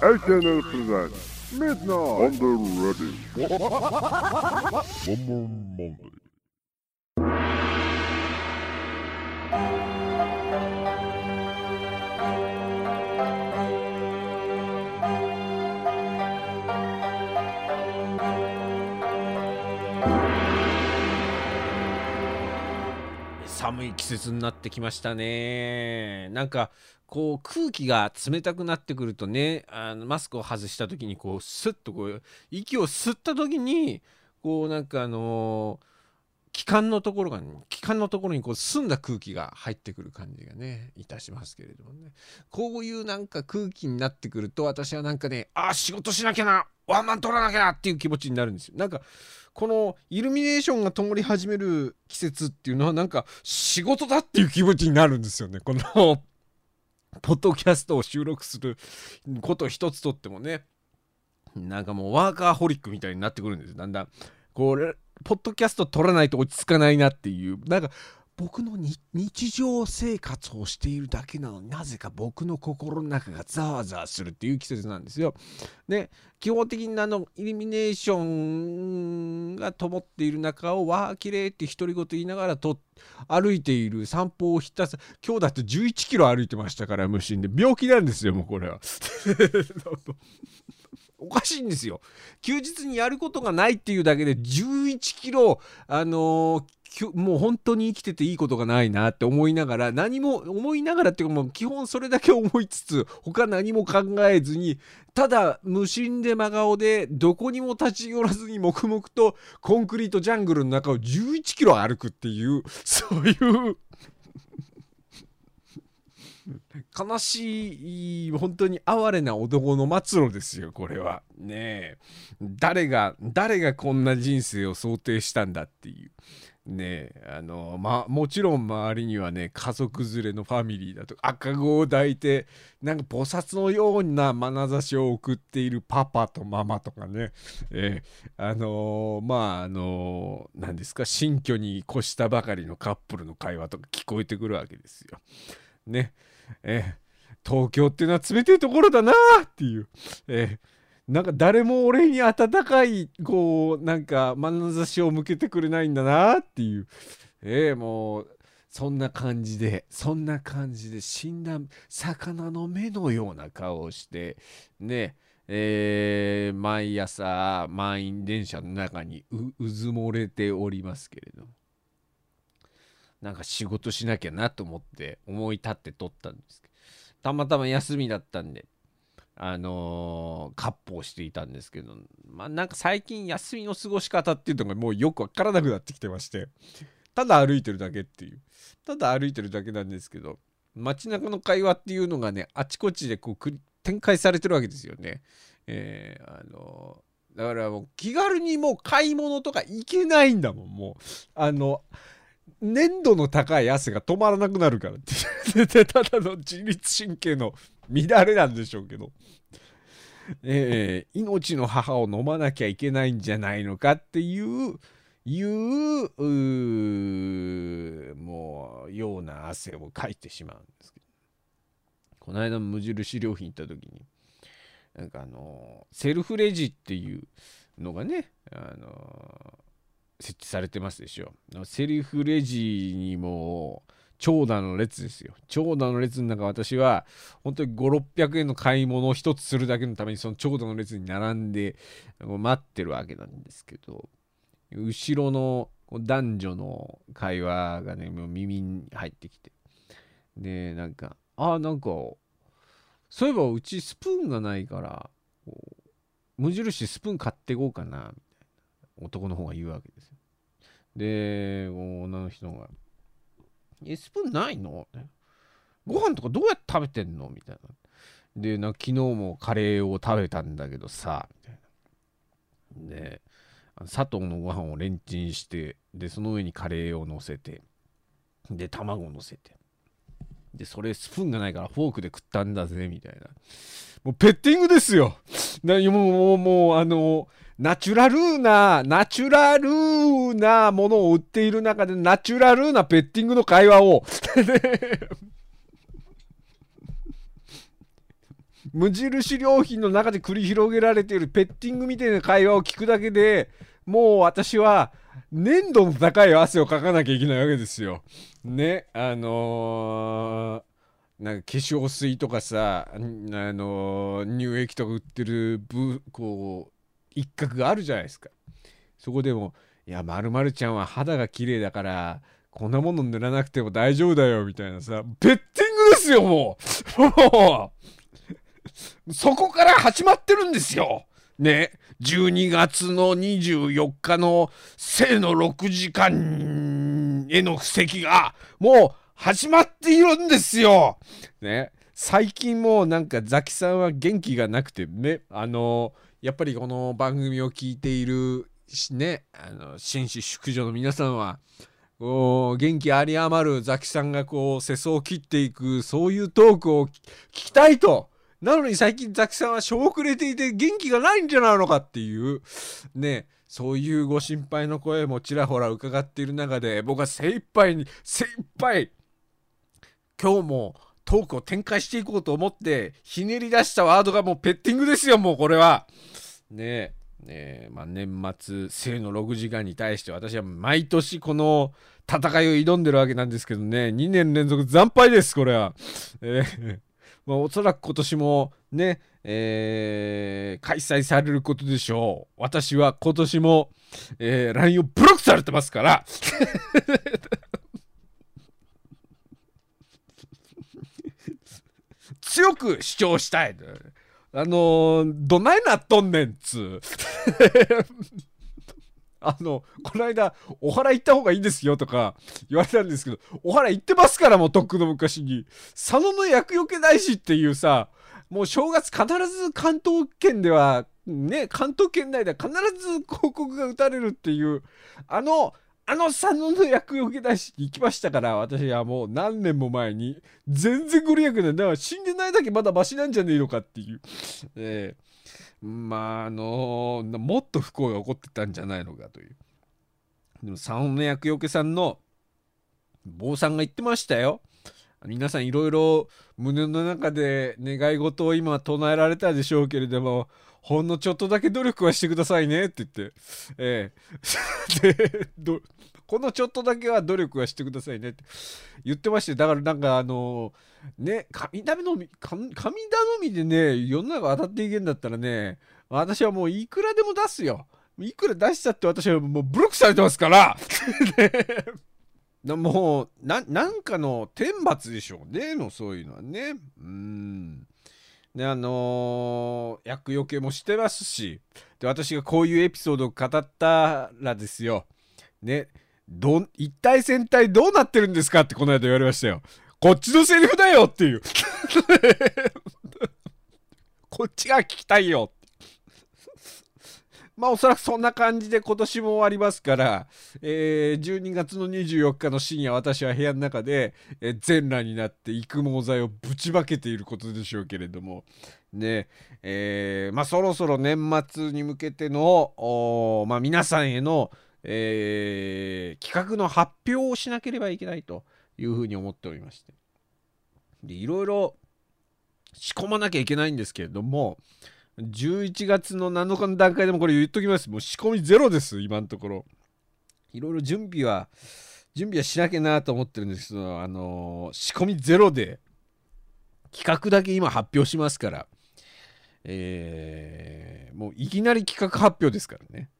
SNL presents Midnight on the Ready. One more Monday. 寒い季節になってきましたね。なんかこう空気が冷たくなってくるとねあのマスクを外した時にこうスッとこう息を吸った時にこうなんかあの気管のところが、ね、気管のところにこう澄んだ空気が入ってくる感じがねいたしますけれどもね。こういうなんか空気になってくると私はなんかねあ仕事しなきゃなワンマン取らなきゃなっていう気持ちになるんですよ。なんかこのイルミネーションが灯り始める季節っていうのはなんか仕事だっていう気持ちになるんですよね。このポッドキャストを収録すること一つとってもね。なんかもうワーカーホリックみたいになってくるんです。だんだんこうポッドキャスト撮らないと落ち着かないなっていうなんか僕の日常生活をしているだけなのになぜか僕の心の中がザワザワするっていう季節なんですよ。で基本的にあのイルミネーションが灯っている中をわあ綺麗って独り言言いながらと歩いている散歩をひたすら今日だって11キロ歩いてましたから無心で病気なんですよもうこれは。おかしいんですよ。休日にやることがないっていうだけで11キロ、あのー、もう本当に生きてていいことがないなって思いながら何も思いながらっていうかもう基本それだけ思いつつ他何も考えずにただ無心で真顔でどこにも立ち寄らずに黙々とコンクリートジャングルの中を11キロ歩くっていうそういう悲しい本当に哀れな男の末路ですよこれは。ねえ。誰が誰がこんな人生を想定したんだっていう。ねえあのまあもちろん周りにはね家族連れのファミリーだとか赤子を抱いてなんか菩薩のような眼差しを送っているパパとママとかね、えー、あの、まああのー、何ですか新居に越したばかりのカップルの会話とか聞こえてくるわけですよ。ね。えー、東京っていうのは冷たいところだなっていう。えーなんか誰も俺に温かいこうなんか眼差しを向けてくれないんだなっていう。えー、もうそんな感じでそんな感じで死んだ魚の目のような顔をしてね。えー、毎朝満員電車の中にうずもれておりますけれどなんか仕事しなきゃなと思って思い立って撮ったんですけどたまたま休みだったんであのー、割烹していたんですけど、まあなんか最近休みの過ごし方っていうのがもうよくわからなくなってきてまして、ただ歩いてるだけっていう、ただ歩いてるだけなんですけど、街中の会話っていうのがね、あちこちでこう展開されてるわけですよね。えー、あのー、だからもう気軽にもう買い物とか行けないんだもん、もう。あの、粘度の高い汗が止まらなくなるからって。ただの自律神経の乱れなんでしょうけど、えー、命の母を飲まなきゃいけないんじゃないのかっていういうもうような汗をかいてしまうんですけど。この間無印良品行った時になんかあのセルフレジっていうのがねあの設置されてますでしょセルフレジにも長蛇の列ですよ。長蛇の列の中、私は本当に5、600円の買い物を一つするだけのために、その長蛇の列に並んで待ってるわけなんですけど、後ろの男女の会話がね、もう耳に入ってきて。で、なんか、ああ、なんか、そういえばうちスプーンがないから、無印スプーン買っていこうかな、みたいな男の方が言うわけですよ。で、女の人が、え、スプーンないの？ご飯とかどうやって食べてんの？みたいな。で、な昨日もカレーを食べたんだけどさ、みたいな。で、砂糖のご飯をレンチンして、で、その上にカレーを乗せて、で、卵を乗せて。で、それスプーンがないからフォークで食ったんだぜ、みたいな。もうペッティングですよ。なもう、もう、もう、あの、ナチュラルな、ナチュラルなものを売っている中で、ナチュラルなペッティングの会話を 無印良品の中で繰り広げられているペッティングみたいな会話を聞くだけでもう私は粘度の高い汗をかかなきゃいけないわけですよ。ねあのー、なんか化粧水とかさ、あのー、乳液とか売ってるブこう一角があるじゃないですか。そこでも「いやまるちゃんは肌が綺麗だからこんなもの塗らなくても大丈夫だよ」みたいなさペッティングですよもう もうそこから始まってるんですよね12月の24日の生の6時間への布石がもう始まっているんですよ。ね。最近もうなんかザキさんは元気がなくてねあのやっぱりこの番組を聞いているねあの紳士淑女の皆さんはこう元気あり余るザキさんがこう世相を切っていくそういうトークを聞きたいとなのに最近ザキさんはしょ遅れていて元気がないんじゃないのかっていうねそういうご心配の声もちらほら伺っている中で僕は精一杯に精一杯今日もトークを展開していこうと思ってひねり出したワードがもうペッティングですよもうこれは。ねえまあ、年末生の6時間に対して私は毎年この戦いを挑んでるわけなんですけどね2年連続惨敗ですこれは。えーまあ、おそらく今年もね、えー、開催されることでしょう。私は今年も、えー、LINE をブロックされてますから 強く主張したい。あのー、どないなっとんねんつう。あの、この間、お祓い行った方がいいですよとか言われたんですけど、お祓い行ってますからもうとっくの昔に。佐野の厄除け大師っていうさ、もう正月必ず関東圏では、ね、関東圏内では必ず広告が打たれるっていう、あの、あの佐野の厄除け大師に行きましたから、私はもう何年も前に、全然ご利益ない。だから死んでないだけまだマシなんじゃねえのかっていう。えーまああのもっと不幸が起こってたんじゃないのかというでも三の厄除けさんの坊さんが言ってましたよ皆さんいろいろ胸の中で願い事を今唱えられたでしょうけれどもほんのちょっとだけ努力はしてくださいねって言って、ええ。でこのちょっとだけは努力はしてくださいねって。言ってましてだからなんかあのね神頼み神頼みでね世の中渡っていけんだったらね私はもういくらでも出すよ。いくら出しちゃって私はもうブロックされてますから、もうななんかの天罰でしょうねのそういうのはね。うん。であのー、厄除けもしてますしで私がこういうエピソードを語ったらですよねど一体全体どうなってるんですかってこの間言われましたよ。こっちのセリフだよっていう。こっちが聞きたいよ。まあおそらくそんな感じで今年も終わりますから、えー、12月の24日の深夜私は部屋の中で、えー、全裸になって育毛剤をぶちまけていることでしょうけれども。ねえー、まあそろそろ年末に向けての、まあ、皆さんへのえー、企画の発表をしなければいけないというふうに思っておりまして。でいろいろ仕込まなきゃいけないんですけれども11月の7日の段階でもこれ言っときます。もう仕込みゼロです今のところ。いろいろ準備は準備はしなきゃなと思ってるんですけどあのー、仕込みゼロで企画だけ今発表しますから。えー、もういきなり企画発表ですからね。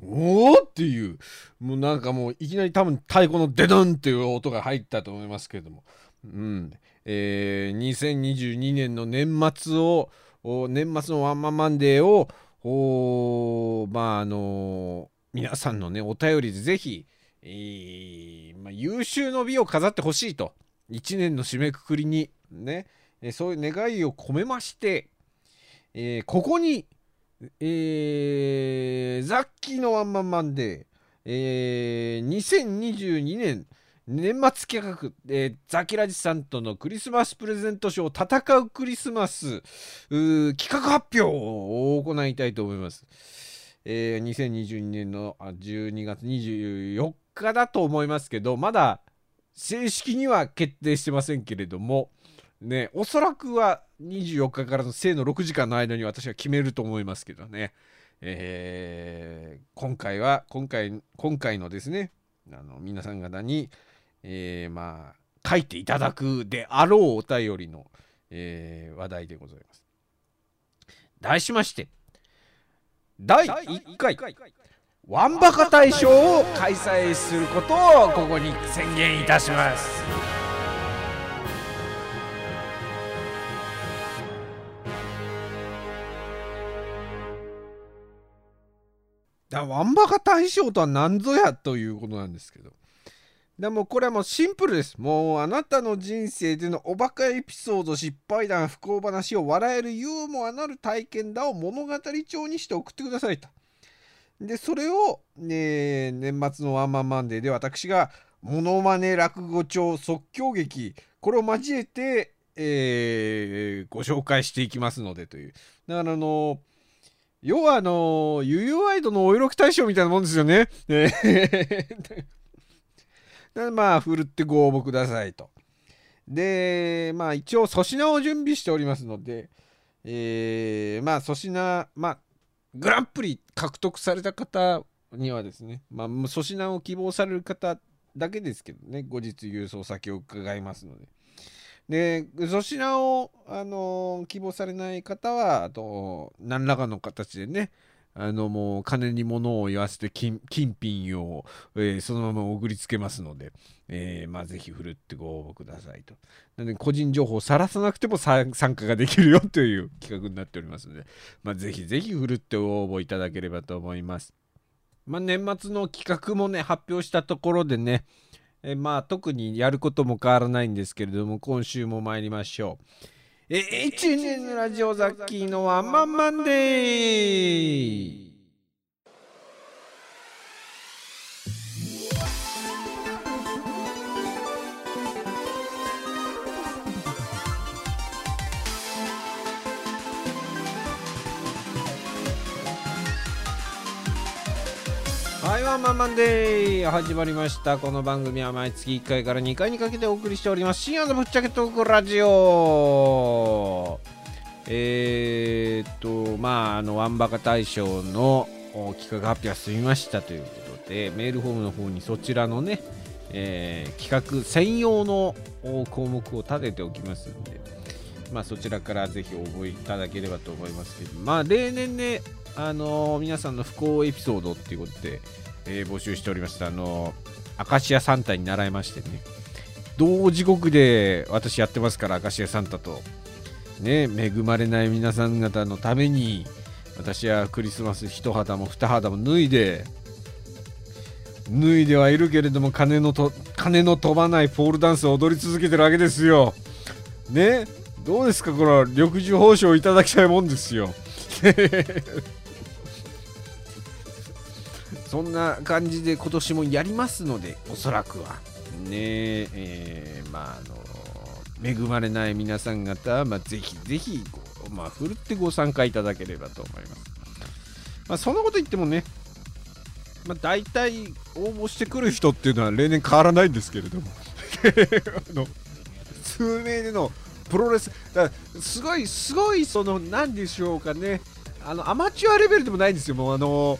おおっていう。もうなんかもういきなり多分太鼓のデドンっていう音が入ったと思いますけれども、うん。えー、2022年の年末を年末のワンマンマンデーをまああの、皆さんのねお便りでぜひ、えー、まあ、優秀の美を飾ってほしいと1年の締めくくりにね、えそういう願いを込めまして、えここにえー、ザッキーのワンマンマンデー、えー、2022年年末企画、えー、ザキラジさんとのクリスマスプレゼントショー戦うクリスマス企画発表を行いたいと思います。えー、2022年の12月24日だと思いますけどまだ正式には決定してませんけれども、ね、おそらくは24日からの生の6時間の間に私は決めると思いますけどね。えー、今回は、今回、今回のですね、あの皆さん方に、えー、まあ、書いていただくであろうお便りの、えー、話題でございます。題しまして、第1回、ワンバカ大賞を開催することをここに宣言いたします。だワンバカ大賞とは何ぞやということなんですけど。でもこれはもうシンプルです。もうあなたの人生でのおバカエピソード、失敗談、不幸話を笑えるユーモアなる体験談を物語帳にして送ってくださいと。で、それを、ね、年末のワンマンマンデーで私がモノマネ落語帳即興劇、これを交えて、えー、ご紹介していきますのでという。だからあの要はあのゆゆワイドのお色気大賞みたいなもんですよね。でまあ、ふるってご応募くださいと。で、まあ一応粗品を準備しておりますので、えー、まあ粗品、まあグランプリ獲得された方にはですね、まあ、粗品を希望される方だけですけどね、後日郵送先を伺いますので。で、粗品を、あのー、希望されない方は、あと、何らかの形でね、あのもう金に物を言わせて金品を、えー、そのまま送りつけますので、えー、まあぜひ振るってご応募くださいと。なので個人情報をさらさなくても参加ができるよという企画になっておりますので、まあぜひぜひ振るってご応募いただければと思います。まあ年末の企画もね、発表したところでね、え、まあ特にやることも変わらないんですけれども、今週も参りましょう。え、1年のラジオザッキーのワンマンマンデーマンマンデー始まりました。この番組は毎月1回から2回にかけてお送りしております。深夜のぶっちゃけトークラジオ。えー、っとまああのワンバカ大賞の企画発表は済みましたということでメールフォームの方にそちらのね、えー、企画専用の項目を立てておきますんでまあそちらからぜひ応募いただければと思いますけどまあ例年ねあのー、皆さんの不幸エピソードっていうことで、えー、募集しておりました。あの、明石家サンタに習いましてね、同時刻で私やってますから、明石家サンタと。ね、恵まれない皆さん方のために、私はクリスマス一肌も二肌も脱いで、脱いではいるけれども金のと金の飛ばないポールダンスを踊り続けてるわけですよ。ねどうですかこの緑寿報奨いただきたいもんですよ。そんな感じで今年もやりますので、おそらくは。ねえー、まあ、あの、恵まれない皆さん方、まあ、ぜひぜひ、まあ、ふるってご参加いただければと思います。まあ、そんなこと言ってもね、まあ、大体応募してくる人っていうのは例年変わらないんですけれども あの数名でのプロレスだすごいすごいその何でしょうかねあのアマチュアレベルでもないんですよもうあの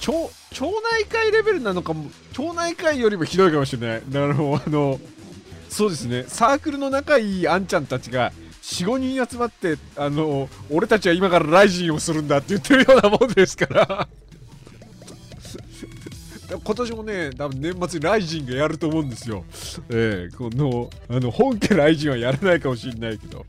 町町内会レベルなのかも町内会よりもひどいかもしれない。なるほど。あのそうですね。サークルの仲いいあんちゃんたちが45人集まってあの俺たちは今からライジンをするんだって言ってるようなもんですから。今年もね多分年末にライジンがやると思うんですよ。えー、このあの本家ライジンはやらないかもしれないけど。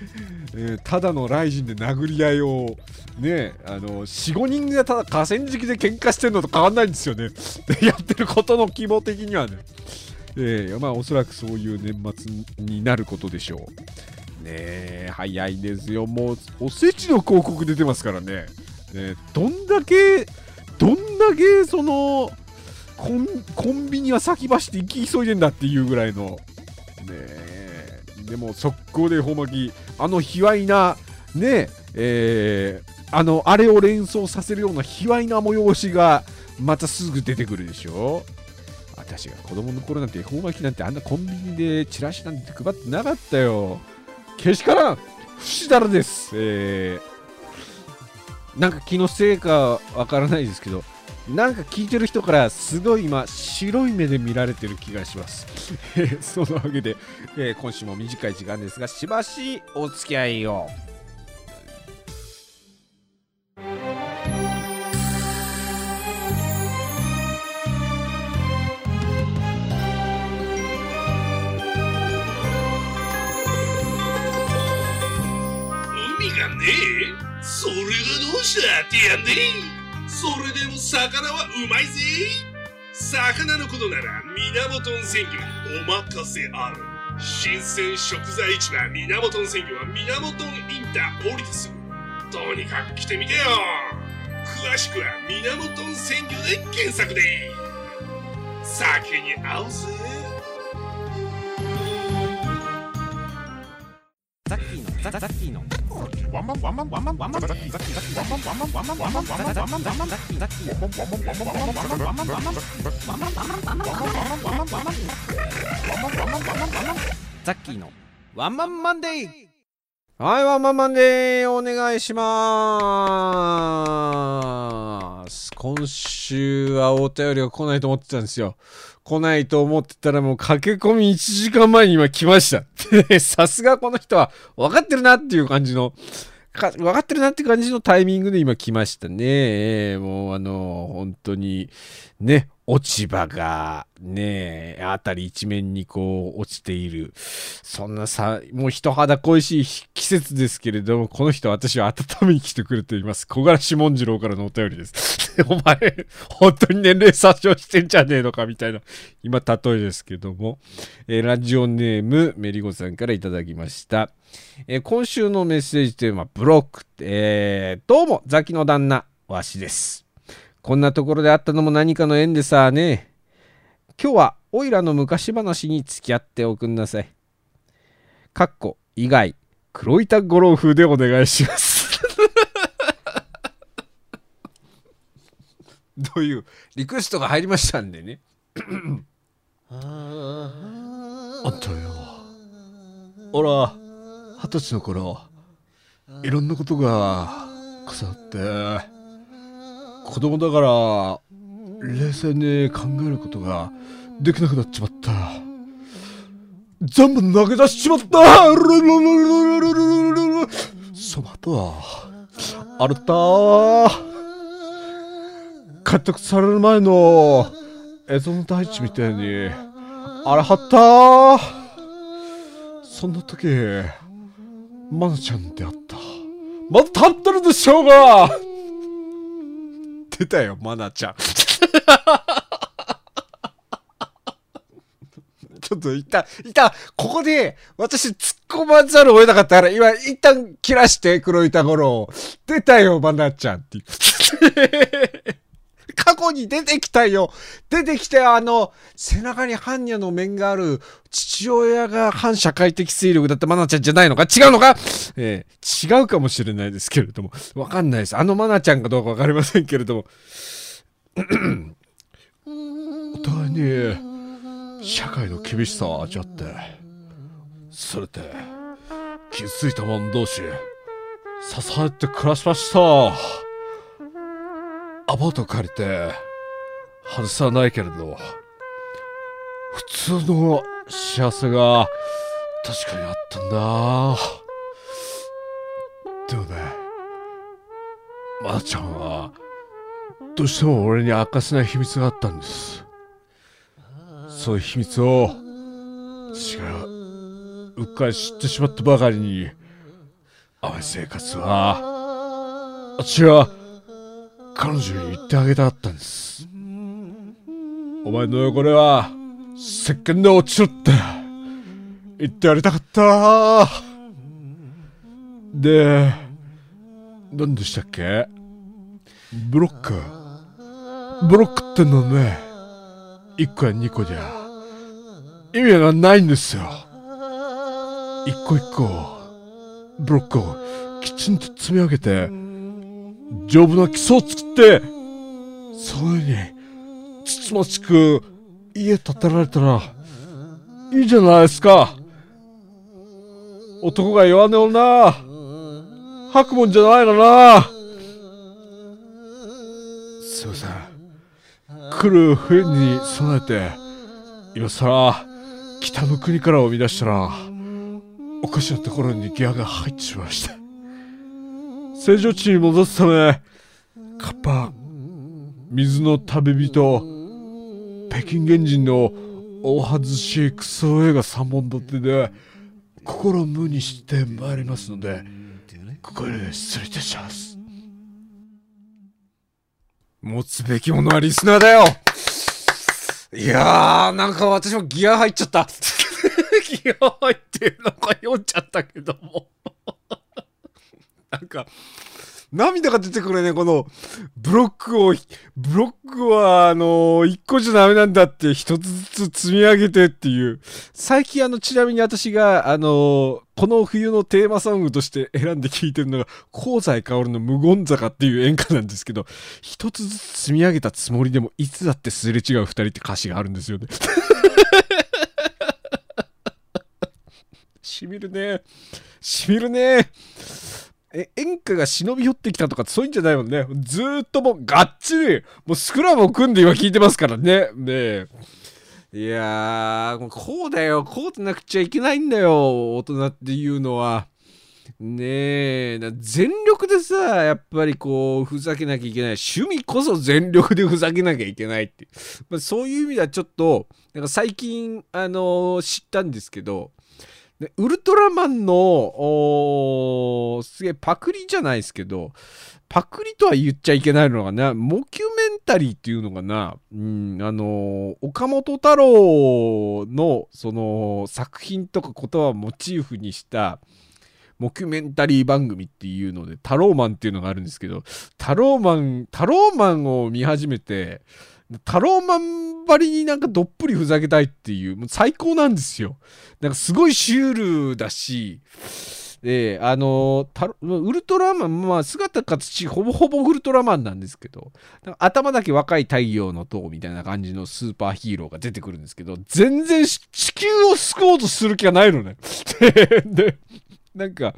えー、ただのライジンで殴り合いをねあの45人がただ河川敷で喧嘩してるのと変わんないんですよね。やってることの規模的にはね。えー、まあおそらくそういう年末になることでしょう。ねえ早いですよ。もうおせちの広告出てますからね。ねどんだけどんだけそのコンコンビニは先走って行き急いでんだっていうぐらいの。ねえでも速攻でほ巻きあの卑猥な、ね、えー、あの、あれを連想させるような卑猥な催しが、またすぐ出てくるでしょ私が子供の頃なんて絵本巻きなんてあんなコンビニでチラシなんて配ってなかったよ。けしからん節だらです。えー、なんか気のせいかわからないですけど、なんか聞いてる人からすごい今白い目で見られてる気がします。そのわけで、えー、今週も短い時間ですがしばしお付き合いを。意味がねえ。それがどうしたってやんねえ。それでも魚はうまいぜ。魚のことなら源鮮泉魚お任せある。新鮮食材市場源鮮魚は源インター降りてすぐ。とにかく来てみてよ。詳しくは源鮮魚で検索で。酒に合うぜ。ザッキーのザザッキーの。ンマンワンマンワンマンワンマンザキザキザキワンマンワンマンワンマンワンマンワンマンザキザキザキワンマンわンマンワンマンワンマンワんマンワンマンワンマンワンマンワンマンワンマンワンマンワンマンワンマンワンマンワンマンワンマンワンか分かってるなって感じのタイミングで今来ましたね。もうあの、本当に、ね、落ち葉がねえ、あたり一面にこう落ちている。そんなさ、もう人肌恋しい季節ですけれども、この人私は温めに来てくれています。小柄志文次郎からのお便りです。お前、本当に年齢詐称してんじゃねえのかみたいな、今例えですけども、えーラジオネームメリゴさんからいただきました。えー今週のメッセージテーマ、ブロック。えーどうも、ザキの旦那、わしです。こんなところであったのも何かの縁でさあね。今日は、おいらの昔話に付き合っておくんなさい。かっこ、以外、黒板五郎風でお願いします。どういうリクエストが入りましたんでね。あんたよ。おら、二十歳の頃、いろんなことが重なって、子供だから冷静に考えることができなくなっちまった。全部投げ出しちまった。そルルはルルター獲得される前のルルの大地みたいにあれはった。そんな時マナちゃんに出会った。まだ立ってるでしょうが。出たよ、マナちゃん。ちょっと一旦、一旦、ここで、私突っ込まざるを得なかったから、今、一旦切らして、黒板五郎。出たよ、マナちゃんって。過去に出てきたよ。出てきて、あの、背中に般若の面がある、父親が反社会的勢力だったマナちゃんじゃないのか？違うのか？えー違うかもしれないですけれども。わかんないです。あのマナちゃんかどうかわかりませんけれども。お互いに、社会の厳しさを味わって、それで、傷ついた者同士、支えて暮らしました。アパート借りて、外さないけれど、普通の幸せが確かにあったんだ。でもね、まなちゃんは、どうしても俺に明かせない秘密があったんです。そういう秘密を、私が、うっかり知ってしまったばかりに、淡い生活は、私は、彼女に言ってあげたかったんです。お前の汚れは、石鹸で落ちろって、言ってやりたかった。で、何でしたっけ？ブロック。ブロックってのはね、1個や2個じゃ、意味がないんですよ。一個一個、ブロックをきちんと積み上げて、丈夫な基礎を作って、その上に、つつましく家建てられたらいいじゃないですか。男が弱音をな吐くもんじゃないのな。すいません。来る冬に備えて今さら北の国から生み出したらおかしなところにギアが入ってしまいました正常値に戻すためカッパ水の旅人北京原人の大外しいクソ映画3本立てで心無にしてまいりますのでここで失礼いたします。持つべきものはリスナーだよ。いやーなんか私もギア入っちゃった。ギア入ってなんか読んじゃったけども。なんか涙が出てくるね、この、ブロックを、ブロックは、あのー、一個じゃダメなんだって、一つずつ積み上げてっていう。最近、あの、ちなみに私が、あのー、この冬のテーマソングとして 選んで聴いてるのが、香西薫の無言坂っていう演歌なんですけど、一つずつ積み上げたつもりでも、いつだってすれ違う二人って歌詞があるんですよね。しみるね。しみるね。え演歌が忍び寄ってきたとかそういうんじゃないもんね。ずーっともうがっちり、もうスクラムを組んで今聞いてますからね。ねいやー、こうだよ。こうでなくちゃいけないんだよ。大人っていうのは。ねえ、全力でさ、やっぱりこう、ふざけなきゃいけない。趣味こそ全力でふざけなきゃいけないって。まあ、そういう意味ではちょっと、なんか最近、あのー、知ったんですけど、でウルトラマンのすげえパクリじゃないですけどパクリとは言っちゃいけないのがなモキュメンタリーっていうのがな、うん、あの岡本太郎のその作品とか言葉をモチーフにしたモキュメンタリー番組っていうので、タローマンっていうのがあるんですけど、タローマン、タローマンを見始めて、タローマンばりになんかどっぷりふざけたいっていう、もう最高なんですよ。なんかすごいシュールだし、で、あのウルトラマン、まあ、姿形、ほぼほぼウルトラマンなんですけど、頭だけ若い太陽の塔みたいな感じのスーパーヒーローが出てくるんですけど、全然地球を救おうとする気がないのね。で、なんか、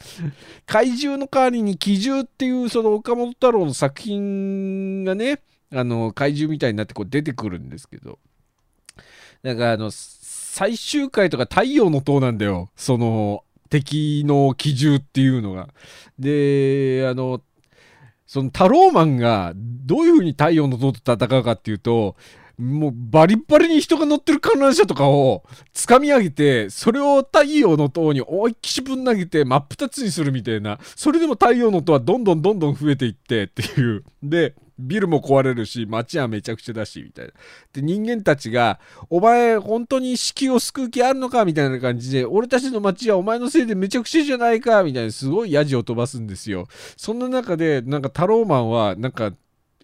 怪獣の代わりに奇獣っていうその岡本太郎の作品がね、あの怪獣みたいになってこう出てくるんですけど。だかあの最終回とか太陽の塔なんだよ。その敵の奇獣っていうのが。であのそのタローマンがどういう風に太陽の塔と戦うかっていうともうバリバリに人が乗ってる観覧車とかを掴み上げて、それを太陽の塔に思いっきしぶん投げて真っ二つにするみたいな、それでも太陽の塔はどんどんどんどん増えていってっていう。で、ビルも壊れるし、街はめちゃくちゃだし、みたいな。で、人間たちが、お前、本当に子宮を救う気あるのかみたいな感じで、俺たちの街はお前のせいでめちゃくちゃじゃないかみたいな、すごいヤジを飛ばすんですよ。そんな中で、なんかタローマンは、なんか、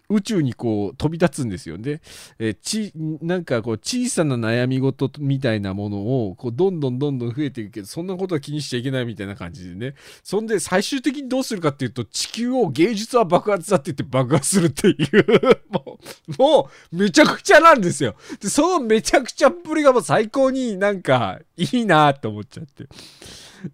宇宙にこう飛び立つんですよね。えー、ちなんかこう小さな悩み事みたいなものをこうどんどんどんどん増えていくけどそんなことは気にしちゃいけないみたいな感じでねそんで最終的にどうするかっていうと地球を芸術は爆発だって言って爆発するっていう もうもうめちゃくちゃなんですよ。でそのめちゃくちゃっぷりがもう最高になんかいいなって思っちゃって。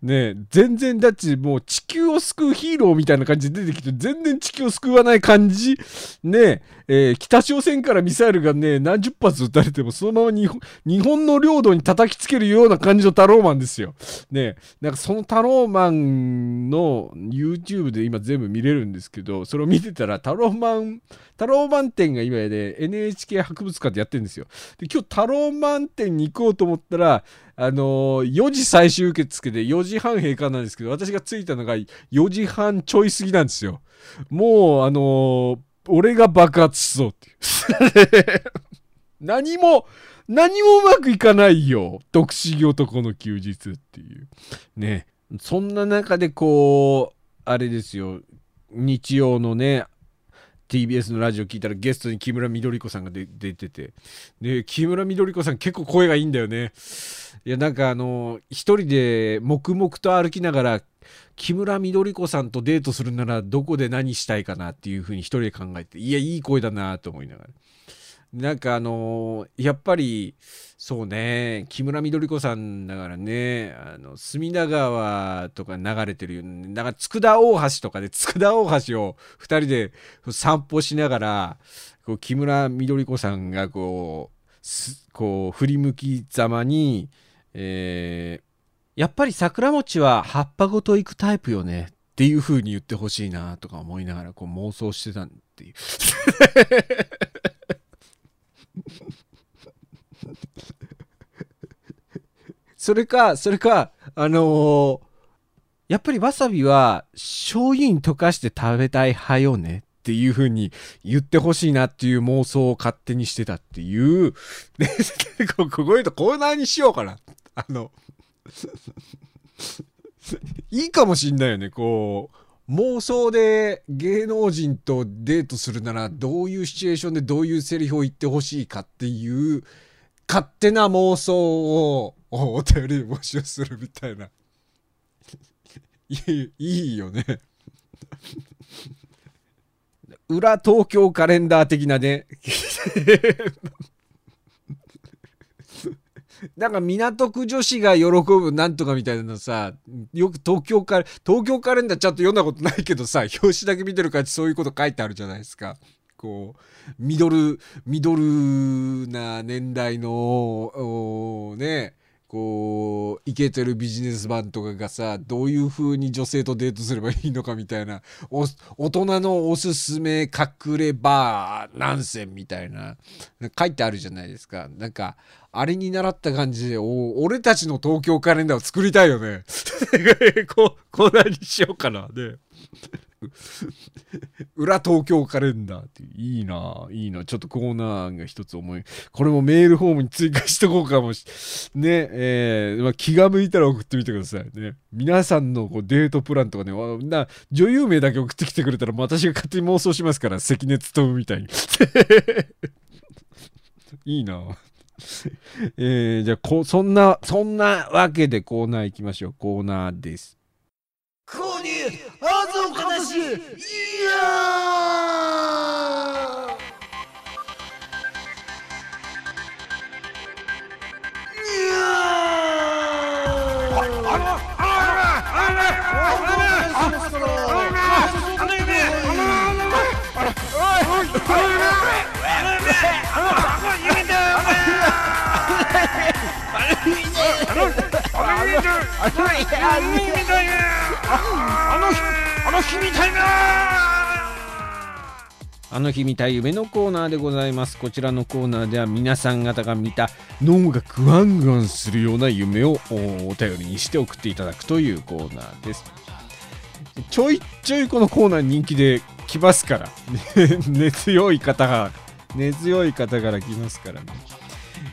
ね全然だってもう地球を救うヒーローみたいな感じで出てきて全然地球を救わない感じねえー、北朝鮮からミサイルがね何十発撃たれてもそのまま日本日本の領土に叩きつけるような感じのタローマンですよ。ねなんかそのタローマンの YouTube で今全部見れるんですけどそれを見てたらタローマンタローマン展が今で NHK 博物館でやってるんですよ。で今日タローマン展に行こうと思ったらあのー、4時最終受付で4時半閉館なんですけど私が着いたのが4時半ちょい過ぎなんですよ。もうあのー俺が爆発しそうっていう。何も、何もうまくいかないよ。独身男の休日っていう。ね。そんな中でこう、あれですよ。日曜のね、TBS のラジオ聞いたらゲストに木村緑子さんが出てて。で、木村緑子さん結構声がいいんだよね。いや、なんかあの、一人で黙々と歩きながら木村緑子さんとデートするならどこで何したいかなっていうふうに一人で考えていやいい声だなと思いながらなんかあのーやっぱりそうね木村緑子さんだからねあの隅田川とか流れてるよねだから佃大橋とかで佃大橋を2人で散歩しながらこう木村緑子さんがこうこう振り向きざまに、えーやっぱり桜餅は葉っぱごと行くタイプよねっていう風に言ってほしいなとか思いながらこう妄想してたっていう。それか、それか、あのーやっぱりわさびは醤油に溶かして食べたい派よねっていう風に言ってほしいなっていう妄想を勝手にしてたっていう。で、ここういうとコーナーにしようかな。あの、いいかもしんないよね。こう、妄想で芸能人とデートするならどういうシチュエーションでどういうセリフを言ってほしいかっていう勝手な妄想をおお便り募集するみたいな。いいいいよね。裏東京カレンダー的なね。なんか港区女子が喜ぶなんとかみたいなのさ、よく東京カレ東京カレンダーちゃんと読んだことないけどさ、表紙だけ見てる感じそういうこと書いてあるじゃないですか。こう、ミドル、ミドルな年代の、おね、こう、イケてるビジネスマンとかがさ、どういう風に女性とデートすればいいのかみたいな、大人のおすすめ隠れバー何選みたいな、書いてあるじゃないですか。なんか、あれに習った感じで、俺たちの東京カレンダーを作りたいよね。こう、コーナーにしようかな。ね。裏東京カレンダーっていいないいな。ちょっとコーナーが一つ思いこれもメールフォームに追加しとこうかもしねえー、気が向いたら送ってみてください。ね。皆さんのこうデートプランとかねな女優名だけ送ってきてくれたら私が勝手に妄想しますから関根勤みたいに。いいな。えー、じゃあこそんなそんなわけでコーナー行きましょう。コーナーです。購入あぞかなし。いやあの日見た夢のコーナーでございます。こちらのコーナーでは皆さん方が見た脳がグワングワンするような夢をお便りにして送っていただくというコーナーです。ちょいちょいこのコーナー人気で来ますから。根強い方が、根強い方から来ますからね。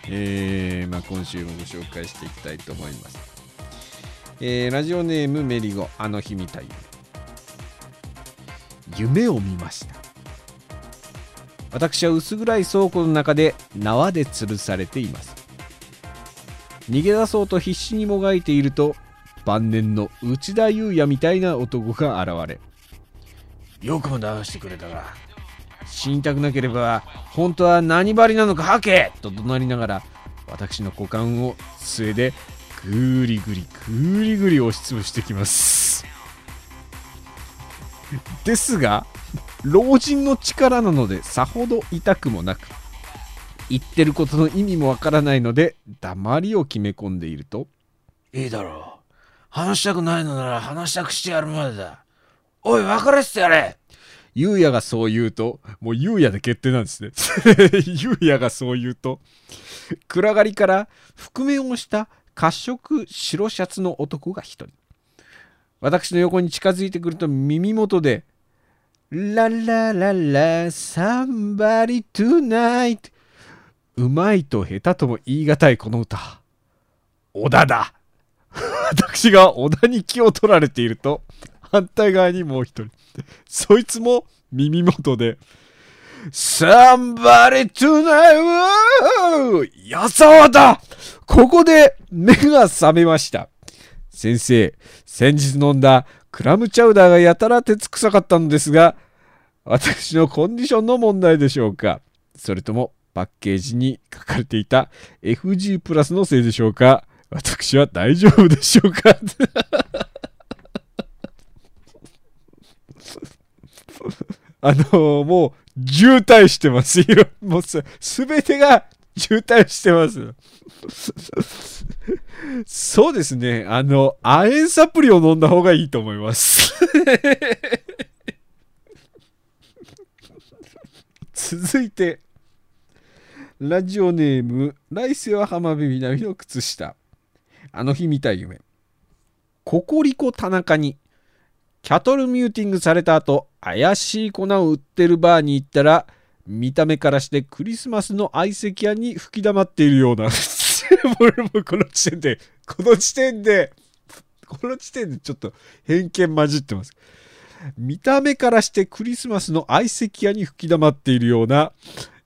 えーまあ、今週もご紹介していきたいと思います。えーラジオネームメリゴ、あの日見た夢。夢を見ました。私は薄暗い倉庫の中で縄で吊るされています逃げ出そうと必死にもがいていると晩年の内田裕也みたいな男が現れよくも騙してくれたが死にたくなければ本当は何張りなのか吐けと怒鳴りながら私の股間を杖でぐりぐりぐりぐり押しつぶしてきます。ですが老人の力なのでさほど痛くもなく言ってることの意味もわからないので黙りを決め込んでいると。いいだろう。話したくないのなら話したくしてやるまでだ。おい別れてやれ。ゆうやがそう言うともうゆうやで決定なんですね。ゆうやがそう言うと暗がりから覆面をした褐色白シャツの男が一人。私の横に近づいてくると耳元でララララサンバリトゥナイトうまいと下手とも言い難いこの歌。小田だ。私が小田に気を取られていると反対側にもう一人。そいつも耳元で Somebody tonight! 矢沢だ。ここで目が覚めました。先生、先日飲んだクラムチャウダーがやたら鉄臭かったのですが、私のコンディションの問題でしょうかそれともパッケージに書かれていた FG プラスのせいでしょうか私は大丈夫でしょうか あのもう渋滞してます。いろもうすべてが渋滞してます。そうですね。あの、亜鉛サプリを飲んだ方がいいと思います。続いて、ラジオネーム、来世は浜辺美波の靴下。あの日見た夢。ココリコ田中に、キャトルミューティングされた後、怪しい粉を売ってるバーに行ったら、見た目からしてクリスマスの相席屋に吹き溜まっているような。もうもうこの時点で、この時点で、この時点でちょっと偏見混じってます。見た目からしてクリスマスの相席屋に吹き溜まっているような、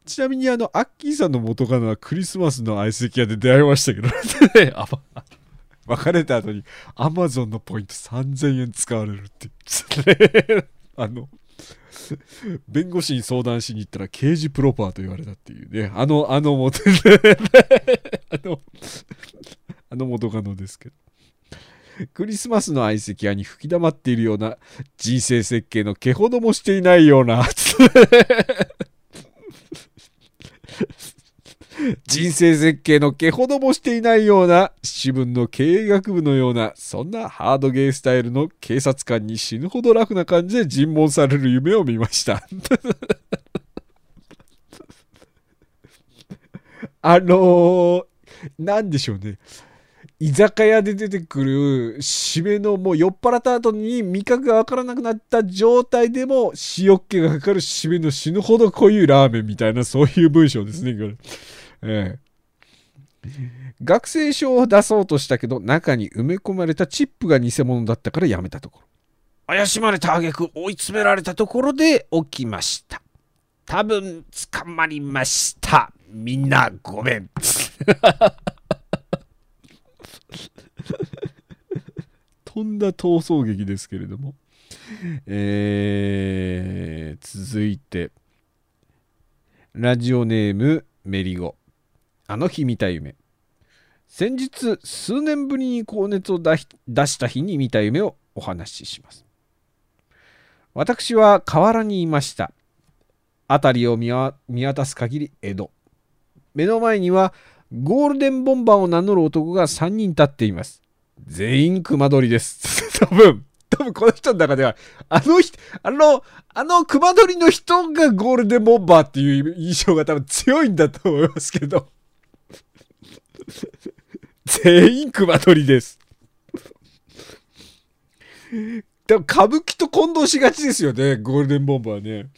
ちなみにあの、アッキーさんの元カノはクリスマスの相席屋で出会いましたけどね。あ ま別れた後にアマゾンのポイント3000円使われるって。あの、弁護士に相談しに行ったら刑事プロパーと言われたっていうね。あの、あの元、あの、あの元カノですけど。クリスマスの相席屋に吹き溜まっているような人生設計の毛ほどもしていないような 人生設計の毛ほどもしていないような私文の経営学部のようなそんなハードゲースタイルの警察官に死ぬほどラフな感じで尋問される夢を見ました あのー、なんでしょうね居酒屋で出てくる締めのもう酔っ払った後に味覚がわからなくなった状態でも塩っ気がかかる締めの死ぬほど濃いラーメンみたいなそういう文章ですね。ええ、学生証を出そうとしたけど中に埋め込まれたチップが偽物だったからやめたところ。怪しまれた挙句追い詰められたところで起きました。多分捕まりました。みんなごめん。とんだ逃走劇ですけれども。えー、続いて。ラジオネームメリゴ。あの日見た夢。先日数年ぶりに高熱を出した日に見た夢をお話しします。私は河原にいました。辺りを見渡す限り江戸。目の前にはゴールデンボンバーを名乗る男が3人立っています。全員熊取です。多分多分この人の中では、あの人、あの、あの熊取の人がゴールデンボンバーっていう印象が多分強いんだと思いますけど。全員熊取です。でも歌舞伎と混同しがちですよね、ゴールデンボンバーね。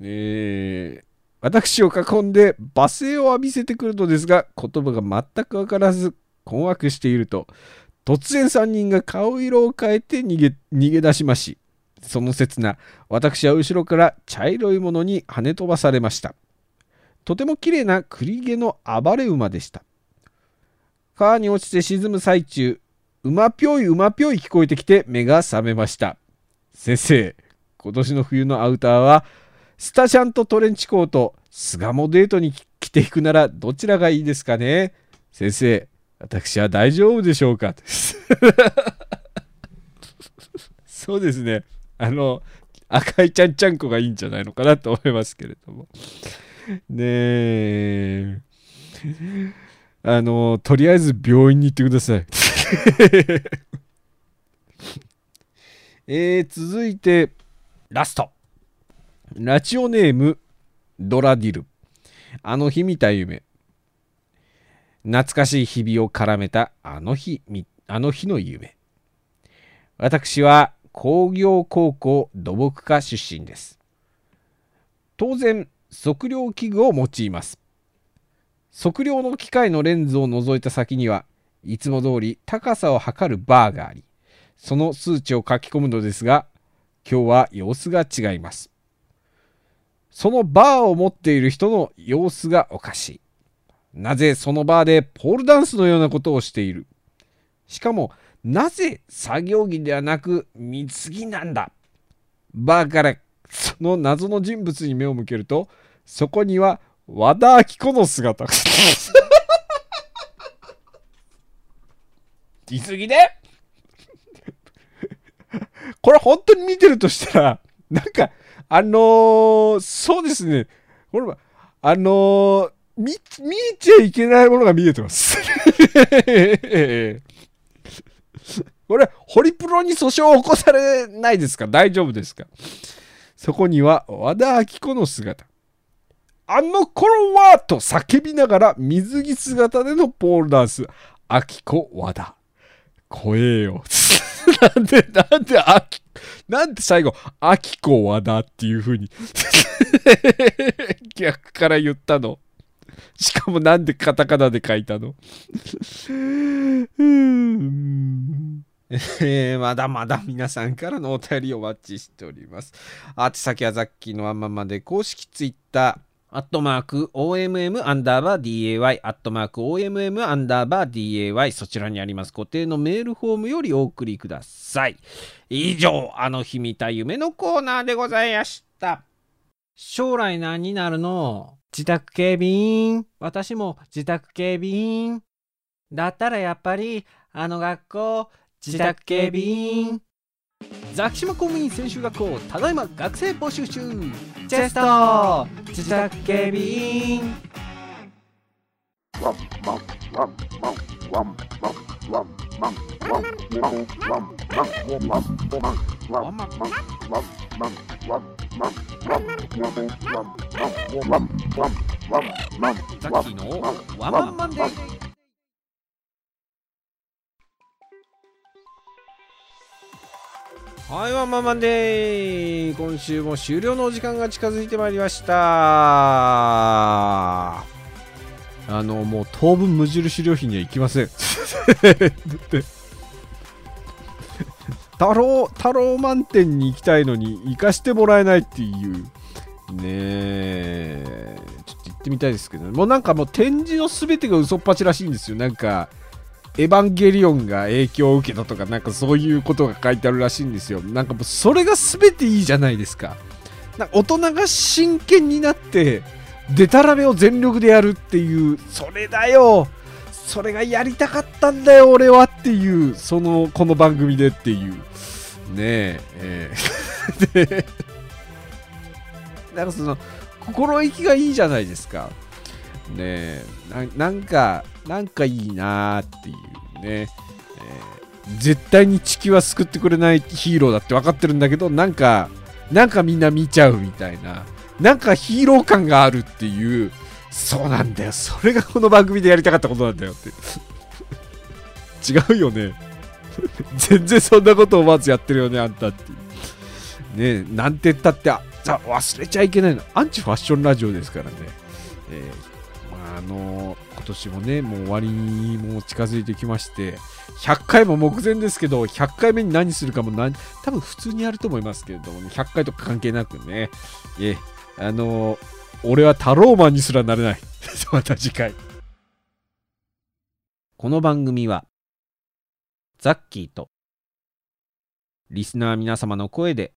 えー、私を囲んで罵声を浴びせてくるのですが、言葉が全くわからず困惑していると、突然3人が顔色を変えて逃げ逃げ出しましその刹那私は後ろから茶色いものに跳ね飛ばされましたとても綺麗な栗毛の暴れ馬でした川に落ちて沈む最中馬ぴょい馬ぴょい聞こえてきて目が覚めました先生今年の冬のアウターはスタシャンとトレンチコート巣鴨デートに着ていくならどちらがいいですかね？先生私は大丈夫でしょうか？そうですね。あの、赤いちゃんちゃんこがいいんじゃないのかなと思いますけれども。ねえ。あの、とりあえず病院に行ってください。えー、続いて、ラスト。ラチオネーム、ドラディル。あの日見た夢。懐かしい日々を絡めたあの日、あの日の夢。私は工業高校土木科出身です。当然、測量器具を用います。測量の機械のレンズを覗いた先には、いつも通り高さを測るバーがあり、その数値を書き込むのですが、今日は様子が違います。そのバーを持っている人の様子がおかしい。なぜそのバーでポールダンスのようなことをしている？しかも、なぜ作業着ではなく水着なんだ？バーからその謎の人物に目を向けると、そこには和田アキ子の姿。言い過ぎでこれ本当に見てるとしたら、なんか、あのーそうですね。これは、あのー見、見えちゃいけないものが見えてます。これ、ホリプロに訴訟を起こされないですか？大丈夫ですか？そこには、和田アキ子の姿。あの頃はと叫びながら水着姿でのポールダンス。アキコ和田。怖えよ。なんで、なんで、あき、なんで最後、アキコ和田っていう風に 逆から言ったのしかもなんでカタカナで書いたのうん えーまだまだ皆さんからのお便りをお待ちしております。あて先はザッキーのまんままで公式ツイッター、アットマーク OMM アンダーバー DAY、アットマーク OMM アンダーバー DAY、そちらにあります固定のメールフォームよりお送りください。以上、あの日見た夢のコーナーでございました。将来何になるの自宅警備員。私も自宅警備員。だったらやっぱり、あの学校、自宅警備員。ザキシマ公務員専修学校、ただいま学生募集中。チェスト自宅警備員。ザッキーのワンマンマンデー。はい、ワンマンマンデー今週も終了のお時間が近づいてまいりましたあの、もう当分無印良品には行きません。太郎、太郎満点に行きたいのに行かしてもらえないっていう。ねえ、ちょっと行ってみたいですけど、もうなんかもう展示の全てが嘘っぱちらしいんですよ。なんか、エヴァンゲリオンが影響を受けたとか、なんかそういうことが書いてあるらしいんですよ。なんかもうそれが全ていいじゃないですか。なんか大人が真剣になって、デタラメを全力でやるっていう、それだよそれがやりたかったんだよ、俺はっていう、その、この番組でっていう。ねえ、ええ でなんかその、心意気がいいじゃないですか。ねえ、なんか、なんかいいなーっていうね、えー絶対に地球は救ってくれないヒーローだって分かってるんだけど、なんか、なんかみんな見ちゃうみたいな、なんかヒーロー感があるっていう、そうなんだよ。それがこの番組でやりたかったことなんだよって。違うよね。全然そんなことをまずやってるよね、あんたって。ね、なんて言ったって、あ忘れちゃいけないの。アンチファッションラジオですからね。えーあ、の今年もね、もう終わりにもう近づいてきまして、100回も目前ですけど、100回目に何するかも何、多分普通にやると思いますけれどもね、100回とか関係なくね、えあの俺はタローマンにすらなれない。また次回。この番組は、ザッキーと、リスナー皆様の声で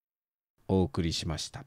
お送りしました。